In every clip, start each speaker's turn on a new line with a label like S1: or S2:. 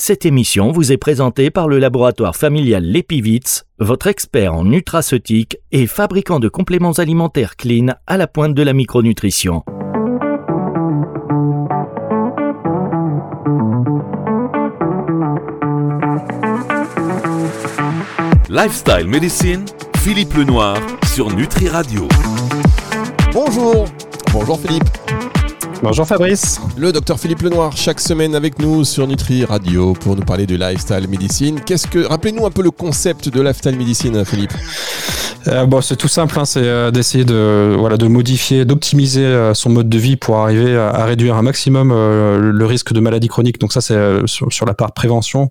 S1: Cette émission vous est présentée par le laboratoire familial Lepivitz, votre expert en nutraceutique et fabricant de compléments alimentaires clean à la pointe de la micronutrition.
S2: Lifestyle Medicine, Philippe Lenoir sur Nutri Radio.
S3: Bonjour, bonjour Philippe.
S4: Bonjour Fabrice.
S3: Le docteur Philippe Lenoir, chaque semaine avec nous sur Nutri Radio pour nous parler de lifestyle médecine. Qu'est-ce que, rappelez-nous un peu le concept de lifestyle médecine, Philippe?
S4: Euh, bon, c'est tout simple, hein, c'est euh, d'essayer de voilà de modifier, d'optimiser euh, son mode de vie pour arriver à, réduire un maximum le risque de maladie chronique. Donc ça, c'est sur, la part prévention,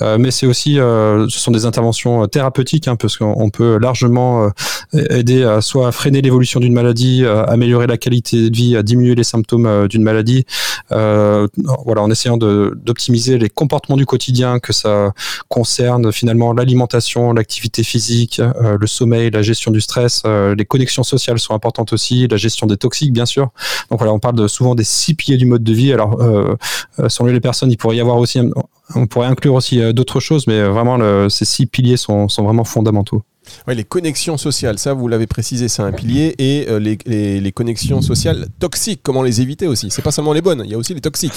S4: mais c'est aussi, ce sont des interventions thérapeutiques, hein, parce qu'on peut largement aider à soit à freiner l'évolution d'une maladie, améliorer la qualité de vie, à diminuer les symptômes d'une maladie. voilà, en essayant d'optimiser les comportements du quotidien, que ça concerne finalement l'alimentation, l'activité physique, le sommeil la gestion du stress, euh, les connexions sociales sont importantes aussi, la gestion des toxiques bien sûr. Donc voilà, on parle souvent des six piliers du mode de vie. Alors euh, euh, selon les personnes, il pourrait y avoir aussi, on pourrait inclure aussi d'autres choses, mais vraiment ces six piliers sont, vraiment fondamentaux.
S3: Les connexions sociales, ça vous l'avez précisé, c'est un pilier. Et les, les, connexions sociales toxiques, comment les éviter aussi C'est pas seulement les bonnes, il y a aussi les toxiques.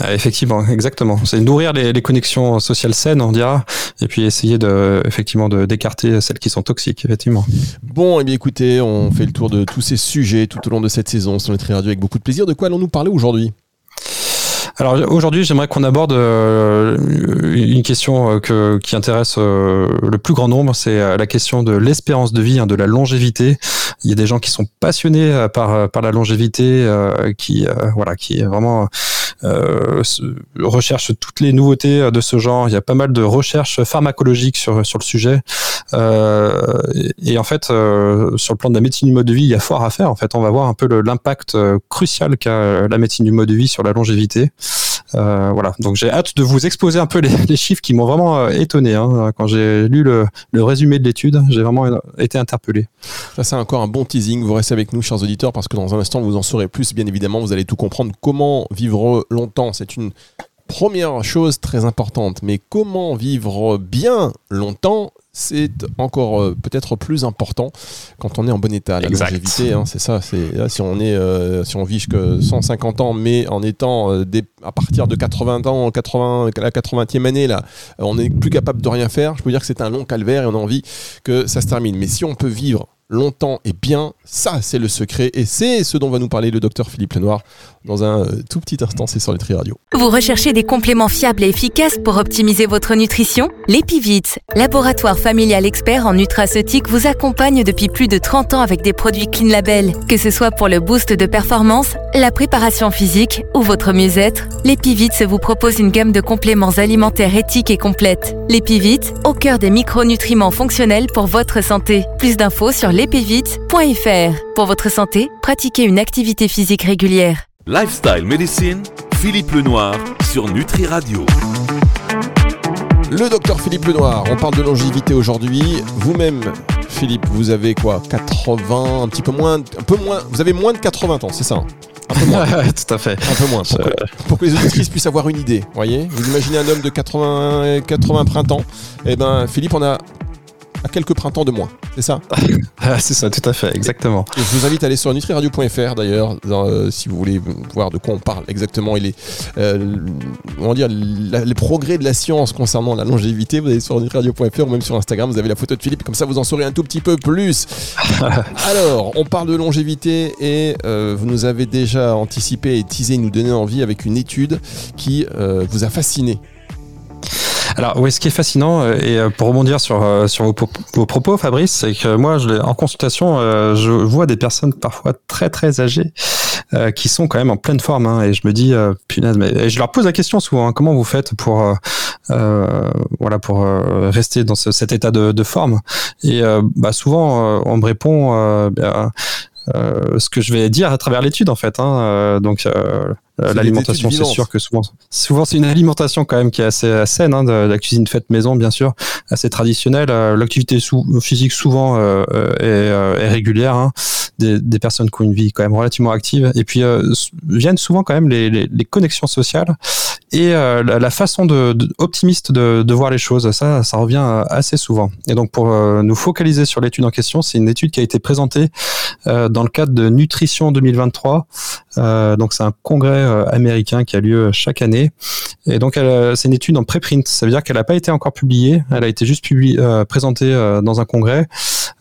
S4: Euh, effectivement, exactement. C'est nourrir les, les, connexions sociales saines, on dira, et puis essayer de, effectivement, de d'écarter celles qui sont toxiques, effectivement.
S3: Bon, et eh bien écoutez, on fait le tour de tous ces sujets tout au long de cette saison sur Nutri Radio avec beaucoup de plaisir. De quoi allons-nous parler aujourd'hui?
S4: Alors aujourd'hui, j'aimerais qu'on aborde euh, une question euh, que, qui intéresse le plus grand nombre, c'est la question de l'espérance de vie, hein, de la longévité. Il y a des gens qui sont passionnés par par la longévité, qui voilà, qui est vraiment euh, recherche toutes les nouveautés de ce genre. Il y a pas mal de recherches pharmacologiques sur, sur le sujet. Euh, et, en fait, euh, sur le plan de la médecine du mode de vie, il y a fort à faire. En fait, on va voir un peu l'impact crucial qu'a la médecine du mode de vie sur la longévité. Euh, voilà, donc j'ai hâte de vous exposer un peu les, chiffres qui m'ont vraiment étonné. Hein. Quand j'ai lu le, le, résumé de l'étude, j'ai vraiment été interpellé.
S3: Ça, c'est encore un bon teasing. Vous restez avec nous, chers auditeurs, parce que dans un instant, vous en saurez plus. Bien évidemment, vous allez tout comprendre. Comment vivre longtemps? C'est une première chose très importante. Mais comment vivre bien longtemps c'est encore euh, peut-être plus important quand on est en bon état. La longévité, hein, c'est ça. C'est si on est, euh, si on vit que 150 ans, mais en étant euh, à partir de 80 ans, 80, la 80e année là, on n'est plus capable de rien faire. Je peux dire que c'est un long calvaire et on a envie que ça se termine. Mais si on peut vivre longtemps et bien. Ça, c'est le secret et c'est ce dont va nous parler le docteur Philippe Lenoir dans un euh, tout petit instant. C'est sur Nutri Radio.
S5: Vous recherchez des compléments fiables et efficaces pour optimiser votre nutrition? L'Epivite, laboratoire familial expert en nutraceutique, vous accompagne depuis plus de 30 ans avec des produits Clean Label. Que ce soit pour le boost de performance, la préparation physique ou votre mieux-être, l'Epivite vous propose une gamme de compléments alimentaires éthiques et complètes. L'Epivite, au cœur des micronutriments fonctionnels pour votre santé. Plus d'infos sur lepivite.fr. Pour votre santé, pratiquez une activité physique régulière.
S2: Lifestyle Medicine, Philippe Lenoir sur Nutri Radio.
S3: Le docteur Philippe Lenoir, on parle de longévité aujourd'hui. Vous-même, Philippe, vous avez quoi 80, un petit peu moins, un peu moins. Vous avez moins de 80 ans, c'est ça hein?
S4: Un peu moins. Tout à fait.
S3: Un peu moins. Pour, que, les auditrices puissent avoir une idée. Voyez? Vous imaginez un homme de 80, 80 printemps? Eh ben, Philippe, on a à quelques printemps de moins. C'est ça
S4: ah, C'est ça, tout à fait, exactement.
S3: Et je vous invite à aller sur nutriradio.fr d'ailleurs, euh, si vous voulez voir de quoi on parle exactement. Il est, euh, on dire, les progrès de la science concernant la longévité. Vous allez sur nutriradio.fr ou même sur Instagram, vous avez la photo de Philippe, comme ça vous en saurez un tout petit peu plus. Alors, on parle de longévité et euh, vous nous avez déjà anticipé et teasé, nous donner envie avec une étude qui vous a fasciné
S4: alors oui, ce qui est fascinant, euh, et euh, pour rebondir sur, euh, sur vos, propos, Fabrice, c'est que moi, je, en consultation, je vois des personnes parfois très très âgées qui sont quand même en pleine forme, hein, et je me dis, punaise, mais je leur pose la question souvent, hein, comment vous faites pour voilà pour rester dans cet état de, de forme? Et bah, souvent, on me répond. Bah, euh, ce que je vais dire à travers l'étude en fait. Hein. Euh, donc euh, l'alimentation, c'est sûr que souvent, souvent c'est une alimentation quand même qui est assez saine, hein, de, la cuisine faite maison bien sûr, assez traditionnelle. L'activité physique souvent est, est, régulière. Hein. Des, des, personnes qui ont une vie quand même relativement active. Et puis viennent souvent quand même les, les, les connexions sociales et euh, la, façon de, optimiste de, de, voir les choses. Ça, ça revient euh, assez souvent. Et donc pour euh, nous focaliser sur l'étude en question, c'est une étude qui a été présentée dans le cadre de Nutrition 2023. donc c'est un congrès américain qui a lieu chaque année. Et donc c'est une étude en préprint. Ça veut dire qu'elle n'a pas été encore publiée. Elle a été juste publiée, présentée dans un congrès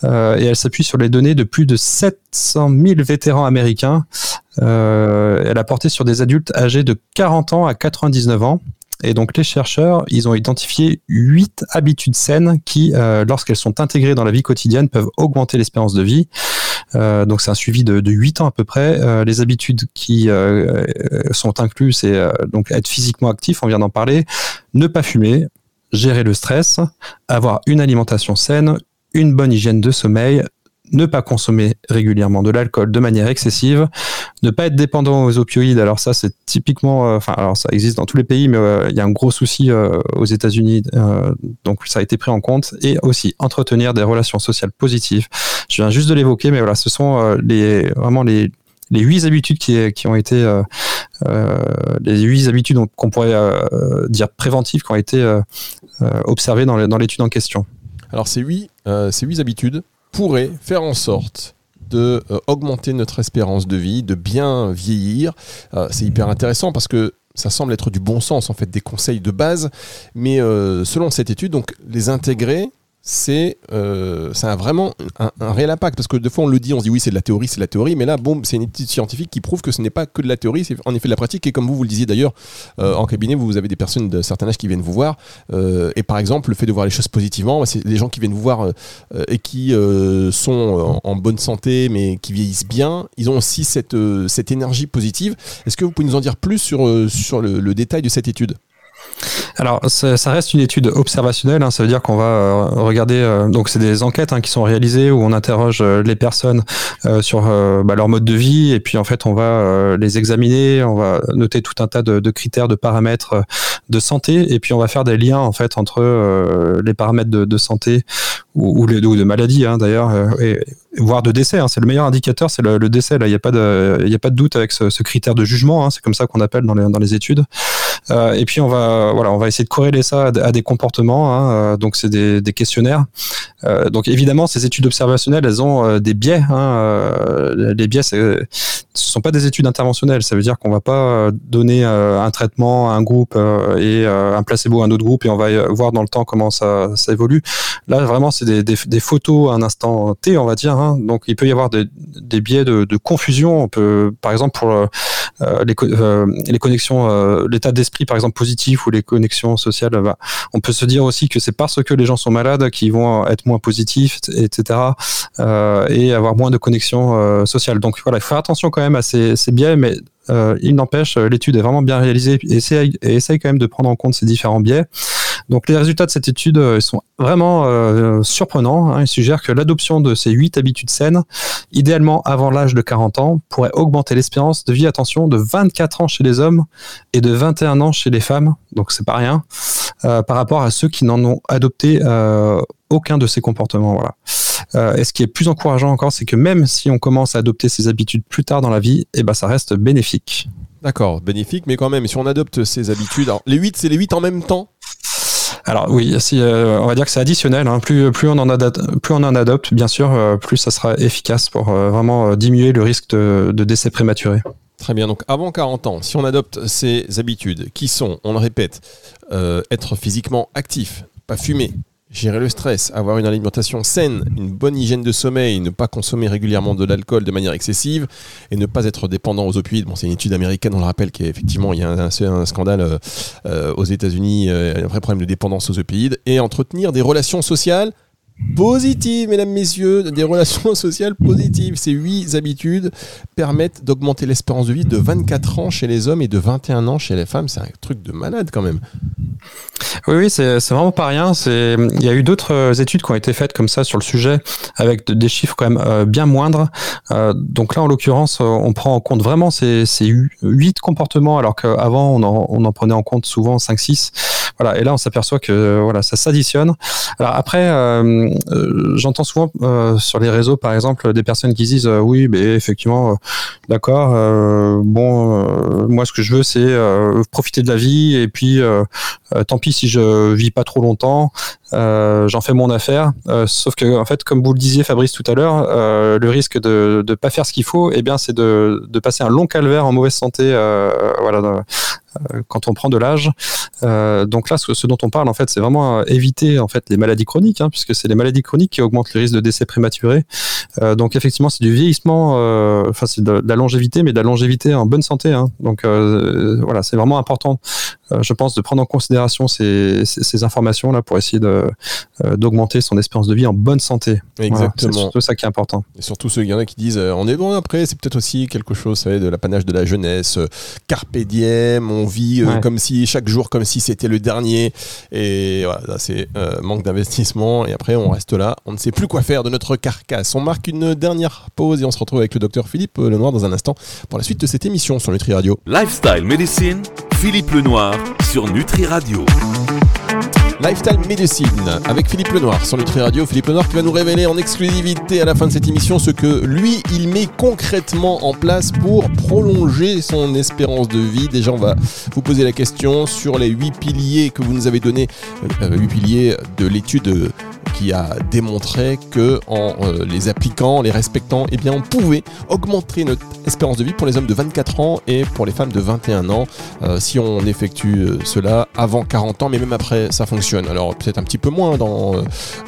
S4: et elle s'appuie sur les données de plus de 700 000 vétérans américains euh, elle a porté sur des adultes âgés de 40 ans à 99 ans. Et donc les chercheurs, ils ont identifié huit habitudes saines qui, euh, lorsqu'elles sont intégrées dans la vie quotidienne, peuvent augmenter l'espérance de vie. Euh, donc c'est un suivi de, de 8 ans à peu près. les habitudes qui sont incluses, c'est donc être physiquement actif, on vient d'en parler, ne pas fumer, gérer le stress, avoir une alimentation saine, une bonne hygiène de sommeil, ne pas consommer régulièrement de l'alcool de manière excessive, ne pas être dépendant aux opioïdes. Alors ça, c'est typiquement, euh, enfin, alors ça existe dans tous les pays, mais euh, il y a un gros souci euh, aux États-Unis, donc ça a été pris en compte. Et aussi entretenir des relations sociales positives. Je viens juste de l'évoquer, mais voilà, ce sont les vraiment les huit habitudes qui, qui ont été les huit habitudes qu'on pourrait dire préventives qui ont été observées dans l'étude en question.
S3: Alors ces huit, ces huit habitudes, pourrait faire en sorte de euh, augmenter notre espérance de vie, de bien vieillir. Euh, c'est hyper intéressant parce que ça semble être du bon sens en fait, des conseils de base, mais euh, selon cette étude, donc les intégrer c'est euh, ça vraiment un, réel impact. Parce que des fois on le dit on se dit oui c'est de la théorie c'est de la théorie. Mais là bon c'est une étude scientifique qui prouve que ce n'est pas que de la théorie. C'est en effet de la pratique. Et comme vous vous le disiez d'ailleurs euh, en cabinet vous avez des personnes de certain âge qui viennent vous voir. Euh, et par exemple le fait de voir les choses positivement bah, c'est les gens qui viennent vous voir euh, et qui sont en, bonne santé mais qui vieillissent bien ils ont aussi cette, cette énergie positive. Est-ce que vous pouvez nous en dire plus sur, sur le détail de cette étude?
S4: Alors, ça, reste une étude observationnelle. Hein, ça veut dire qu'on va euh, regarder. Euh, donc, c'est des enquêtes hein, qui sont réalisées où on interroge euh, les personnes sur bah, leur mode de vie et puis en fait, on va les examiner. On va noter tout un tas de, critères, de paramètres de santé et puis on va faire des liens en fait entre les paramètres de, santé ou, ou, de maladie hein, d'ailleurs voire de décès. C'est le meilleur indicateur, c'est le, décès. Là, il n'y a pas de, a pas de doute avec ce, critère de jugement. C'est comme ça qu'on appelle dans les études. Euh, et puis on va, voilà, on va essayer de corréler ça à, des comportements. Hein. Euh, donc c'est des, questionnaires. Euh, donc évidemment, ces études observationnelles, elles ont des biais. Hein. Les biais, ce sont pas des études interventionnelles. Ça veut dire qu'on va pas donner un traitement à un groupe et un placebo à un autre groupe et on va voir dans le temps comment ça, évolue. Là, vraiment, c'est des, photos à un instant T, on va dire. Hein. Donc il peut y avoir des, biais de, confusion. Par exemple, pour les, les connexions, l'état d'esprit, par exemple, positif ou les connexions sociales, bah, on peut se dire aussi que c'est parce que les gens sont malades qu'ils vont être moins positif, etc. Euh, et avoir moins de connexions euh, sociales. Donc voilà, il faut faire attention quand même à ces, biais, mais euh, il n'empêche, l'étude est vraiment bien réalisée et essaye, et essaye quand même de prendre en compte ces différents biais. Donc les résultats de cette étude sont vraiment euh, surprenants. Hein. Ils suggèrent que l'adoption de ces huit habitudes saines, idéalement avant l'âge de 40 ans, pourrait augmenter l'espérance de vie, attention, de 24 ans chez les hommes et de 21 ans chez les femmes. Donc c'est pas rien euh, par rapport à ceux qui n'en ont adopté euh, aucun de ces comportements. Voilà. Euh, et ce qui est plus encourageant encore, c'est que même si on commence à adopter ces habitudes plus tard dans la vie, eh ben, ça reste bénéfique.
S3: D'accord, bénéfique, mais quand même, si on adopte ces habitudes, alors, les 8, c'est les 8 en même temps?
S4: Alors oui, euh, on va dire que c'est additionnel. Hein. Plus, on en adopte, bien sûr, euh, plus ça sera efficace pour vraiment diminuer le risque de, de, décès prématuré.
S3: Très bien, donc avant 40 ans, si on adopte ces habitudes qui sont, on le répète, être physiquement actif, pas fumer, gérer le stress, avoir une alimentation saine, une bonne hygiène de sommeil, ne pas consommer régulièrement de l'alcool de manière excessive et ne pas être dépendant aux opioïdes. Bon, c'est une étude américaine, on le rappelle, qu'effectivement, il y a un, scandale euh, euh, aux États-Unis, euh, un vrai problème de dépendance aux opioïdes et entretenir des relations sociales positives, mesdames, messieurs, des relations sociales positives. Ces huit habitudes permettent d'augmenter l'espérance de vie de 24 ans chez les hommes et de 21 ans chez les femmes. C'est un truc de malade quand même.
S4: Oui, oui, c'est vraiment pas rien. Il y a eu d'autres euh, études qui ont été faites comme ça sur le sujet, avec des chiffres quand même euh, bien moindres. Euh, donc là, en l'occurrence, on prend en compte vraiment ces, ces 8 comportements, alors qu'avant, on en, prenait en compte souvent 5-6. voilà, et là on s'aperçoit que voilà, ça s'additionne. Alors après, j'entends souvent sur les réseaux, par exemple, des personnes qui disent oui, mais effectivement, d'accord, bon, moi ce que je veux c'est profiter de la vie et puis tant pis si je vis pas trop longtemps. Euh, j'en fais mon affaire. Euh, sauf que, en fait, comme vous le disiez, Fabrice, tout à l'heure, euh, le risque de ne pas faire ce qu'il faut, eh bien, c'est de, de, passer un long calvaire en mauvaise santé, voilà, quand on prend de l'âge. donc là, ce, dont on parle, en fait, c'est vraiment éviter en fait les maladies chroniques, hein, puisque c'est les maladies chroniques qui augmentent le risque de décès prématuré. donc effectivement, c'est du vieillissement, enfin c'est de, la longévité, mais de la longévité en bonne santé. Hein. Donc voilà, c'est vraiment important, je pense, de prendre en considération ces, informations là pour essayer de d'augmenter son espérance de vie en bonne santé.
S3: Exactement. c'est
S4: surtout ça qui est important.
S3: Et surtout ceux, il y en a qui disent euh, on est bon après, c'est peut-être aussi quelque chose, savez, de l'apanage de la jeunesse, euh, carpe diem, on vit comme si chaque jour comme si c'était le dernier. Et voilà, c'est manque d'investissement. Et après, on reste là, on ne sait plus quoi faire de notre carcasse. On marque une dernière pause et on se retrouve avec le docteur Philippe Lenoir dans un instant pour la suite de cette émission sur Nutri Radio.
S2: Lifestyle Medicine, Philippe Lenoir sur Nutri Radio.
S3: Lifestyle Medicine avec Philippe Lenoir sur Nutri Radio. Philippe Lenoir qui va nous révéler en exclusivité à la fin de cette émission ce que lui, il met concrètement en place pour prolonger son espérance de vie. Déjà, on va vous poser la question sur les huit piliers que vous nous avez donnés, euh, huit piliers de l'étude qui a démontré que euh, les appliquant, les respectant, eh on pouvait augmenter notre espérance de vie pour les hommes de 24 ans et pour les femmes de 21 ans euh, si on effectue cela avant 40 ans, mais même après ça fonctionne alors peut-être un petit peu moins euh,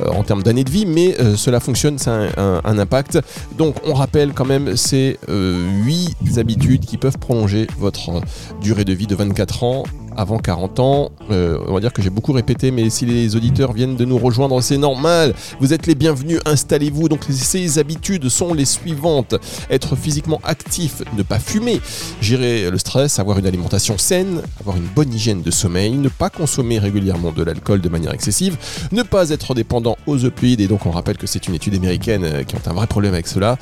S3: en termes d'années de vie, mais euh, cela fonctionne, c'est un, impact. Donc on rappelle quand même ces 8 euh, habitudes qui peuvent prolonger votre durée de vie de 24 ans avant 40 ans. Euh, on va dire que j'ai beaucoup répété, mais si les auditeurs viennent de nous rejoindre, c'est normal. Vous êtes les bienvenus, installez-vous. Donc ces habitudes sont les suivantes. Être physiquement actif, ne pas fumer, gérer le stress, avoir une alimentation saine, avoir une bonne hygiène de sommeil, ne pas consommer régulièrement de l'alcool de manière excessive, ne pas être dépendant aux opioïdes, et donc on rappelle que c'est une étude américaine euh, qui a un vrai problème avec cela,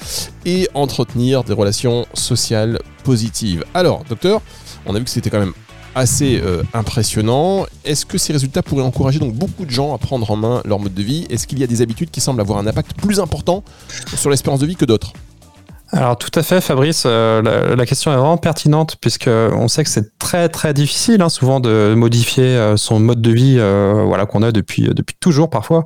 S3: et entretenir des relations sociales positives. Alors, docteur, on a vu que c'était quand même assez euh, impressionnant. Est-ce que ces résultats pourraient encourager donc beaucoup de gens à prendre en main leur mode de vie? Est-ce qu'il y a des habitudes qui semblent avoir un impact plus important sur l'espérance de vie que d'autres?
S4: Alors tout à fait, Fabrice. Euh, la, question est vraiment pertinente puisque on sait que c'est très très difficile, hein, souvent de modifier euh, son mode de vie, euh, voilà qu'on a depuis depuis toujours parfois.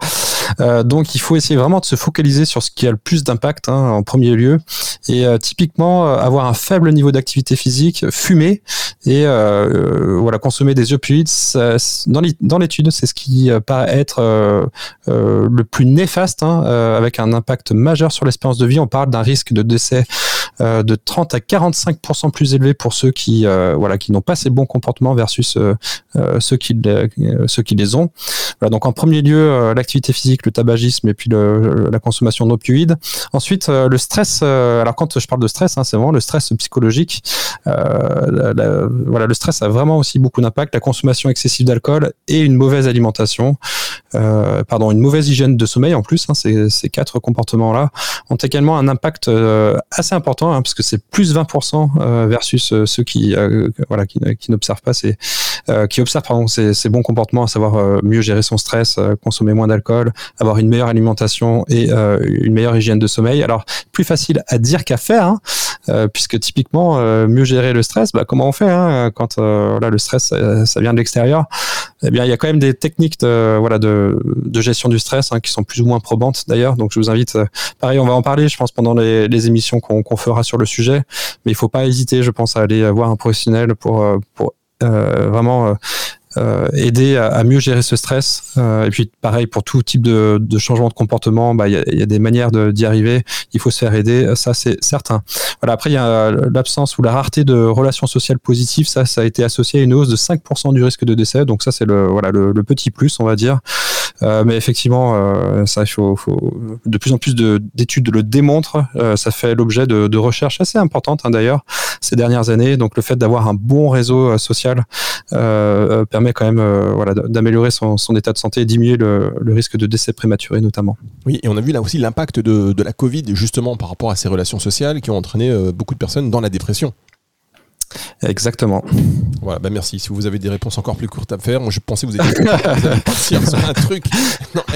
S4: donc il faut essayer vraiment de se focaliser sur ce qui a le plus d'impact hein, en premier lieu. Et typiquement avoir un faible niveau d'activité physique, fumer et voilà consommer des opioïdes. dans l'étude, c'est ce qui paraît être le plus néfaste, hein, avec un impact majeur sur l'espérance de vie. On parle d'un risque de décès Yeah. Euh, de 30 à 45% plus élevé pour ceux qui euh, voilà qui n'ont pas ces bons comportements versus euh, ceux qui ceux qui les ont. donc en premier lieu l'activité physique, le tabagisme et puis la consommation d'opioïdes. Ensuite le stress. alors quand je parle de stress, hein, c'est vraiment le stress psychologique. voilà le stress a vraiment aussi beaucoup d'impact. La consommation excessive d'alcool et une mauvaise alimentation. pardon, une mauvaise hygiène de sommeil en plus. Hein, ces, quatre comportements là ont également un impact assez important hein, parce que c'est plus 20% euh, versus euh, ceux qui euh, voilà qui, n'observent pas ces qui observent pardon ces, bons comportements, à savoir mieux gérer son stress, consommer moins d'alcool, avoir une meilleure alimentation et une meilleure hygiène de sommeil. Alors plus facile à dire qu'à faire, hein, puisque typiquement mieux gérer le stress, bah, comment on fait hein, quand le stress ça, vient de l'extérieur Eh bien il y a quand même des techniques de voilà de, de gestion du stress hein, qui sont plus ou moins probantes d'ailleurs. Donc je vous invite, pareil on va en parler je pense pendant les, les émissions qu'on fera sur le sujet. Mais il faut pas hésiter, je pense, à aller voir un professionnel pour, euh, pour euh, vraiment euh, aider à, mieux gérer ce stress. et puis pareil pour tout type de, changement de comportement, bah, il y, a, des manières d'y arriver. Il faut se faire aider, ça c'est certain. Voilà. Après il y a l'absence ou la rareté de relations sociales positives. Ça, ça a été associé à une hausse de 5% du risque de décès. Donc ça c'est le le, petit plus, on va dire. Mais effectivement, ça il faut, de plus en plus d'études le démontrent. ça fait l'objet de, recherches assez importantes hein, d'ailleurs ces dernières années. Donc le fait d'avoir un bon réseau social permet quand même euh, voilà, d'améliorer son, état de santé et diminuer le, risque de décès prématuré notamment.
S3: Oui, et on a vu là aussi l'impact de, la Covid justement par rapport à ces relations sociales qui ont entraîné euh, beaucoup de personnes dans la dépression.
S4: Exactement.
S3: Voilà, bah merci. Si vous avez des réponses encore plus courtes à faire, moi je pensais que vous étiez partir sur un truc.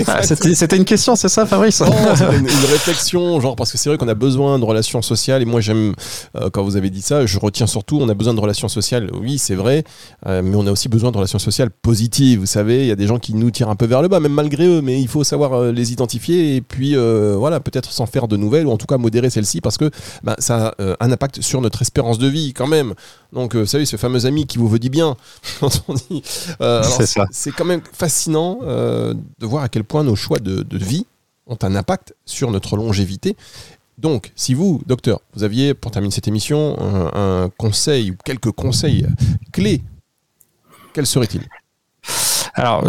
S4: Ah, c'était une question, c'est ça, Fabrice?
S3: Une, réflexion, genre parce que c'est vrai qu'on a besoin de relations sociales et moi j'aime euh, quand vous avez dit ça, je retiens surtout, on a besoin de relations sociales. Oui, c'est vrai, euh, mais on a aussi besoin de relations sociales positives. Vous savez, il y a des gens qui nous tirent un peu vers le bas, même malgré eux, mais il faut savoir euh, les identifier et puis voilà, peut-être s'en faire de nouvelles ou en tout cas modérer celles-ci parce que bah, ça a un impact sur notre espérance de vie quand même. Donc, vous savez, ce fameux ami qui vous veut du bien, c'est quand même fascinant de voir à quel point nos choix de, vie ont un impact sur notre longévité. Donc, si vous, docteur, vous aviez, pour terminer cette émission, un, conseil ou quelques conseils clés, quels seraient-ils?
S4: Alors,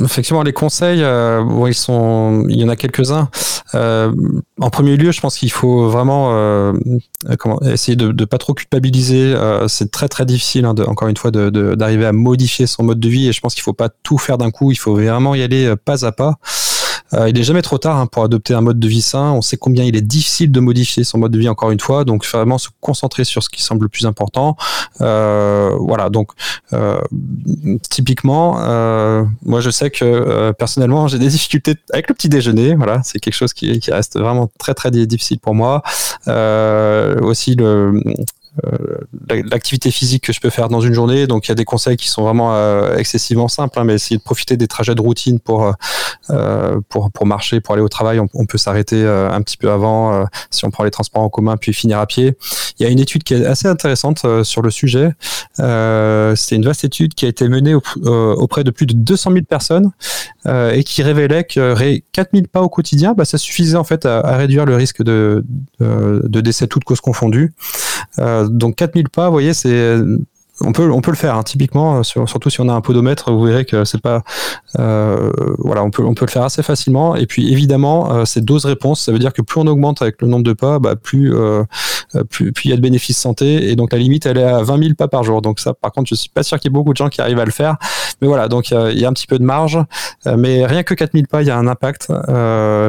S4: effectivement, les conseils, euh, ils sont, il y en a quelques-uns. Euh, en premier lieu, je pense qu'il faut vraiment euh, comment, essayer de ne pas trop culpabiliser. c'est très très difficile, hein, de, encore une fois, d'arriver à modifier son mode de vie. Et je pense qu'il faut pas tout faire d'un coup. Il faut vraiment y aller pas à pas. Euh, il n'est jamais trop tard hein, pour adopter un mode de vie sain. On sait combien il est difficile de modifier son mode de vie encore une fois. Donc vraiment se concentrer sur ce qui semble le plus important. Euh, voilà. Donc euh, typiquement, moi je sais que personnellement j'ai des difficultés avec le petit déjeuner. Voilà, c'est quelque chose qui, qui, reste vraiment très très difficile pour moi. aussi le l'activité physique que je peux faire dans une journée. Donc il y a des conseils qui sont vraiment euh, excessivement simples, hein, mais essayer de profiter des trajets de routine pour euh, pour marcher, pour aller au travail. On, peut s'arrêter un petit peu avant si on prend les transports en commun, puis finir à pied. Il y a une étude qui est assez intéressante sur le sujet. C'est une vaste étude qui a été menée auprès de plus de 200 000 personnes et qui révélait que 4000 pas au quotidien, bah, ça suffisait en fait à, réduire le risque de, de, de décès toutes causes confondues. Euh, donc 4000 pas, vous voyez, c'est on peut on peut le faire hein. typiquement surtout si on a un podomètre vous verrez que c'est pas euh, voilà on peut on peut le faire assez facilement. Et puis évidemment euh, c'est dose réponse ça veut dire que plus on augmente avec le nombre de pas bah, plus, plus plus il y a de bénéfices santé. Et donc la limite elle est à 20 000 pas par jour. Donc ça par contre je suis pas sûr qu'il y ait beaucoup de gens qui arrivent à le faire. Mais voilà donc il y, a un petit peu de marge. Mais rien que 4000 pas il y a un impact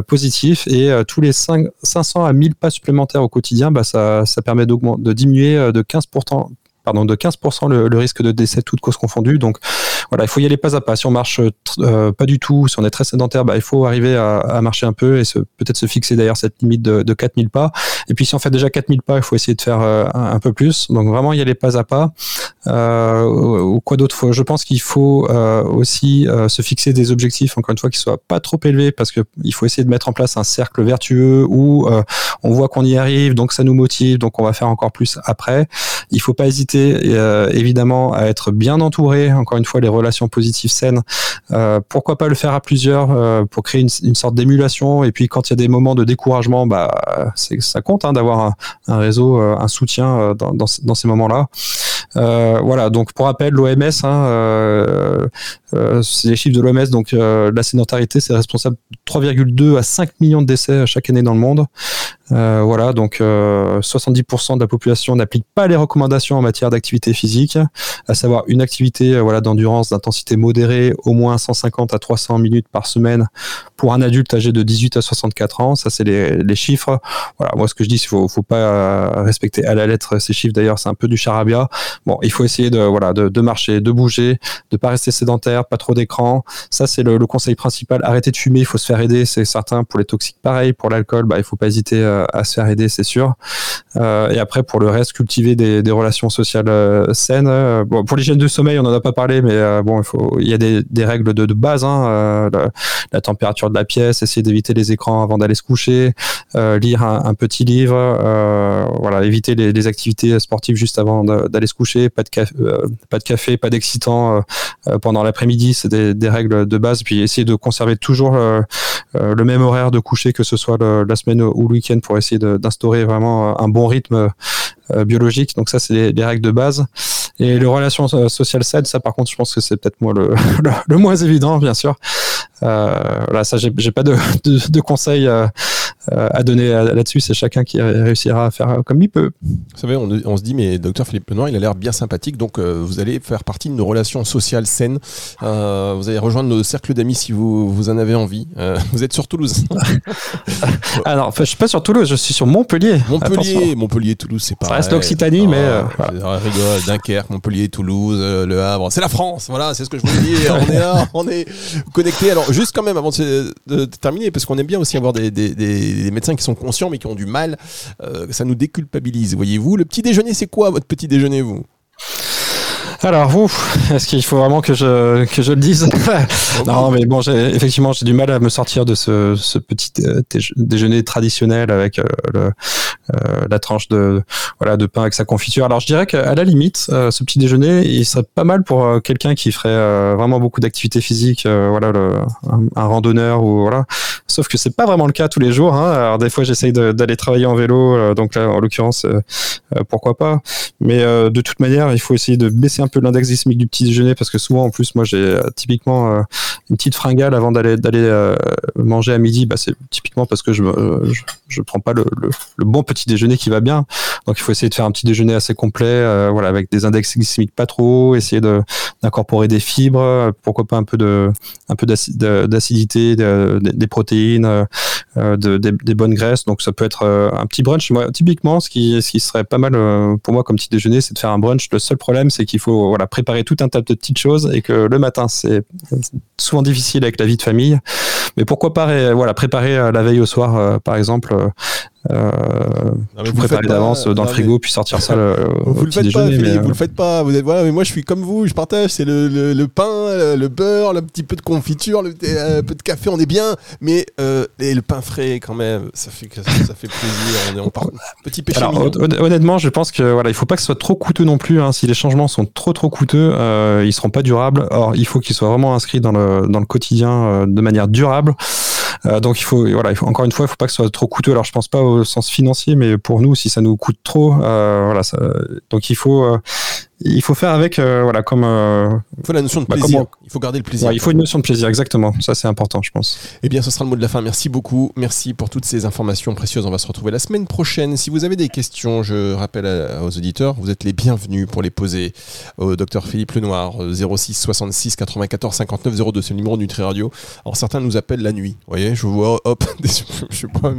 S4: positif. Et tous les 5, 500 à 1000 pas supplémentaires au quotidien bah, ça ça permet de diminuer de 15% pardon, de 15% le, risque de décès toutes causes confondues. Donc voilà, il faut y aller pas à pas. Si on marche euh, pas du tout, si on est très sédentaire, bah, il faut arriver à, marcher un peu et peut-être se fixer d'ailleurs cette limite de, de, 4000 pas. Et puis si on fait déjà 4000 pas, il faut essayer de faire euh, un, peu plus. Donc vraiment y aller pas à pas. Euh, ou quoi d'autre Je pense qu'il faut aussi se fixer des objectifs, encore une fois, qui soient pas trop élevés parce qu'il faut essayer de mettre en place un cercle vertueux où on voit qu'on y arrive, donc ça nous motive, donc on va faire encore plus après. Il faut pas hésiter évidemment à être bien entouré. Encore une fois, les relations positives saines. Euh, pourquoi pas le faire à plusieurs euh, pour créer une, sorte d'émulation et puis quand il y a des moments de découragement, bah ça compte hein, d'avoir un, réseau, euh, un soutien dans ces moments-là. Euh, voilà, donc pour rappel, l'OMS, hein, euh, euh, c'est les chiffres de l'OMS, donc la sédentarité, c'est responsable de 3,2 à 5 millions de décès chaque année dans le monde. voilà, donc 70% de la population n'applique pas les recommandations en matière d'activité physique, à savoir une activité voilà d'endurance d'intensité modérée, au moins 150 à 300 minutes par semaine pour un adulte âgé de 18 à 64 ans. Ça, c'est les, chiffres. Voilà, moi ce que je dis, il faut, faut pas respecter à la lettre ces chiffres. D'ailleurs, c'est un peu du charabia. Bon, il faut essayer de voilà de, marcher, de bouger, de pas rester sédentaire, pas trop d'écran. Ça c'est le, conseil principal. Arrêter de fumer, il faut se faire aider, c'est certain. Pour les toxiques, pareil. Pour l'alcool, bah il faut pas hésiter euh, à se faire aider, c'est sûr. Euh, et après pour le reste, cultiver des, relations sociales euh, saines. bon, pour l'hygiène du sommeil, on en a pas parlé, mais bon, il faut il y a des, règles de, base. Hein, la, température de la pièce, essayer d'éviter les écrans avant d'aller se coucher, lire un, petit livre, voilà, éviter les, les activités sportives juste avant d'aller se coucher pas de café, euh, pas de café, pas d'excitant euh, euh, pendant l'après-midi, c'est des, règles de base. Puis essayer de conserver toujours le même horaire de coucher, que ce soit la semaine ou le week-end, pour essayer d'instaurer vraiment un bon rythme biologique. Donc ça, c'est les, règles de base. Et les relations sociales saines, ça par contre, je pense que c'est peut-être moi le, moins évident, bien sûr. Euh, voilà, ça, j'ai pas de, de, conseils à donner là-dessus. C'est chacun qui réussira à faire comme il peut.
S3: Vous savez, on, on se dit, mais docteur Philippe Lenoir, il a l'air bien sympathique, donc vous allez faire partie de nos relations sociales saines. vous allez rejoindre nos cercles d'amis si vous, vous en avez envie. vous êtes sur Toulouse.
S4: Alors, je suis pas sur Toulouse, je suis sur Montpellier.
S3: Montpellier, Montpellier, Toulouse, c'est pas.
S4: Ça reste l'Occitanie, mais.
S3: voilà. rigole, Dunkerque, Montpellier, Toulouse, Le Havre. C'est la France, voilà, c'est ce que je voulais dire. on est là, on est connecté. Alors, juste quand même, avant de, terminer, parce qu'on aime bien aussi avoir des, des, médecins qui sont conscients, mais qui ont du mal, ça nous déculpabilise. Voyez-vous, le petit déjeuner, c'est quoi votre petit déjeuner, vous?
S4: Alors, vous, est-ce qu'il faut vraiment que je, que je le dise Non, mais bon, effectivement, j'ai du mal à me sortir de ce, ce petit euh, déjeuner traditionnel avec euh, le, euh, la tranche de, voilà, de pain avec sa confiture. Alors, je dirais qu'à la limite, ce petit déjeuner, il serait pas mal pour quelqu'un qui ferait vraiment beaucoup d'activité physique, voilà, le, un, randonneur ou voilà. Sauf que c'est pas vraiment le cas tous les jours. Hein. Alors, des fois, j'essaye d'aller travailler en vélo, donc là, en l'occurrence, pourquoi pas. Mais de toute manière, il faut essayer de baisser un peu l'index glycémique du petit déjeuner parce que souvent en plus moi j'ai euh, typiquement euh, une petite fringale avant d'aller d'aller euh, manger à midi bah c'est typiquement parce que je, je, je prends pas le, bon petit déjeuner qui va bien. Donc il faut essayer de faire un petit déjeuner assez complet voilà avec des index glycémiques pas trop essayer d'incorporer des fibres pourquoi pas un peu de un peu d'acidité des protéines de, des, bonnes graisses. Donc ça peut être un petit brunch. Typiquement ce qui ce qui serait pas mal pour moi comme petit déjeuner c'est de faire un brunch. Le seul problème c'est qu'il faut voilà, préparer tout un tas de petites choses et que le matin, c'est souvent difficile avec la vie de famille. Mais pourquoi pas voilà, préparer euh, la veille au soir, euh, par exemple, euh, vous préparer d'avance dans le frigo puis sortir ça le,
S3: vous le faites pas mais, vous le faites pas. Vous êtes voilà mais moi je suis comme vous je partage c'est le, le, pain le beurre le petit peu de confiture le un peu de café on est bien. Mais et le pain frais quand même ça fait ça, fait plaisir on est en petit péché Alors,
S4: honnêtement je pense que voilà il faut pas que ce soit trop coûteux non plus hein. si les changements sont trop trop coûteux euh, ils seront pas durables. Or il faut qu'ils soient vraiment inscrits dans le dans le quotidien de manière durable. euh, donc il faut, voilà, il faut, encore une fois, il faut pas que ce soit trop coûteux. Alors je pense pas au sens financier, mais pour nous, si ça nous coûte trop, euh, voilà, ça, donc il faut, euh, il faut faire avec, euh, voilà, comme. Euh,
S3: il faut la notion de bah, plaisir. Il faut garder le plaisir.
S4: il faut une notion de plaisir, exactement. Ça, c'est important, je pense.
S3: Eh bien, ce sera le mot de la fin. Merci beaucoup. Merci pour toutes ces informations précieuses. On va se retrouver la semaine prochaine. Si vous avez des questions, je rappelle aux auditeurs, vous êtes les bienvenus pour les poser au docteur Philippe Lenoir, 06 66 94 59 02. C'est le numéro de Nutri Radio. Alors, certains nous appellent la nuit. Vous voyez, je vois, hop, je sais pas,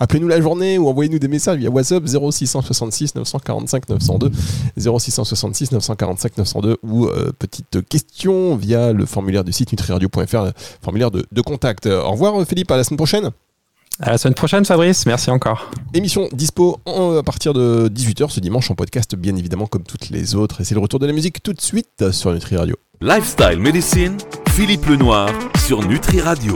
S3: appelez-nous la journée ou envoyez-nous des messages via WhatsApp 0666 945 902 0666 966 945 902 ou euh, petite question via le formulaire du site nutriradio.fr, formulaire de, de, contact. Au revoir Philippe, à la semaine prochaine.
S4: À la semaine prochaine Fabrice, merci encore.
S3: Émission dispo à partir de 18h ce dimanche en podcast bien évidemment comme toutes les autres. Et c'est le retour de la musique tout de suite sur Nutri Radio.
S2: Lifestyle Medicine, Philippe Lenoir sur Nutri Radio.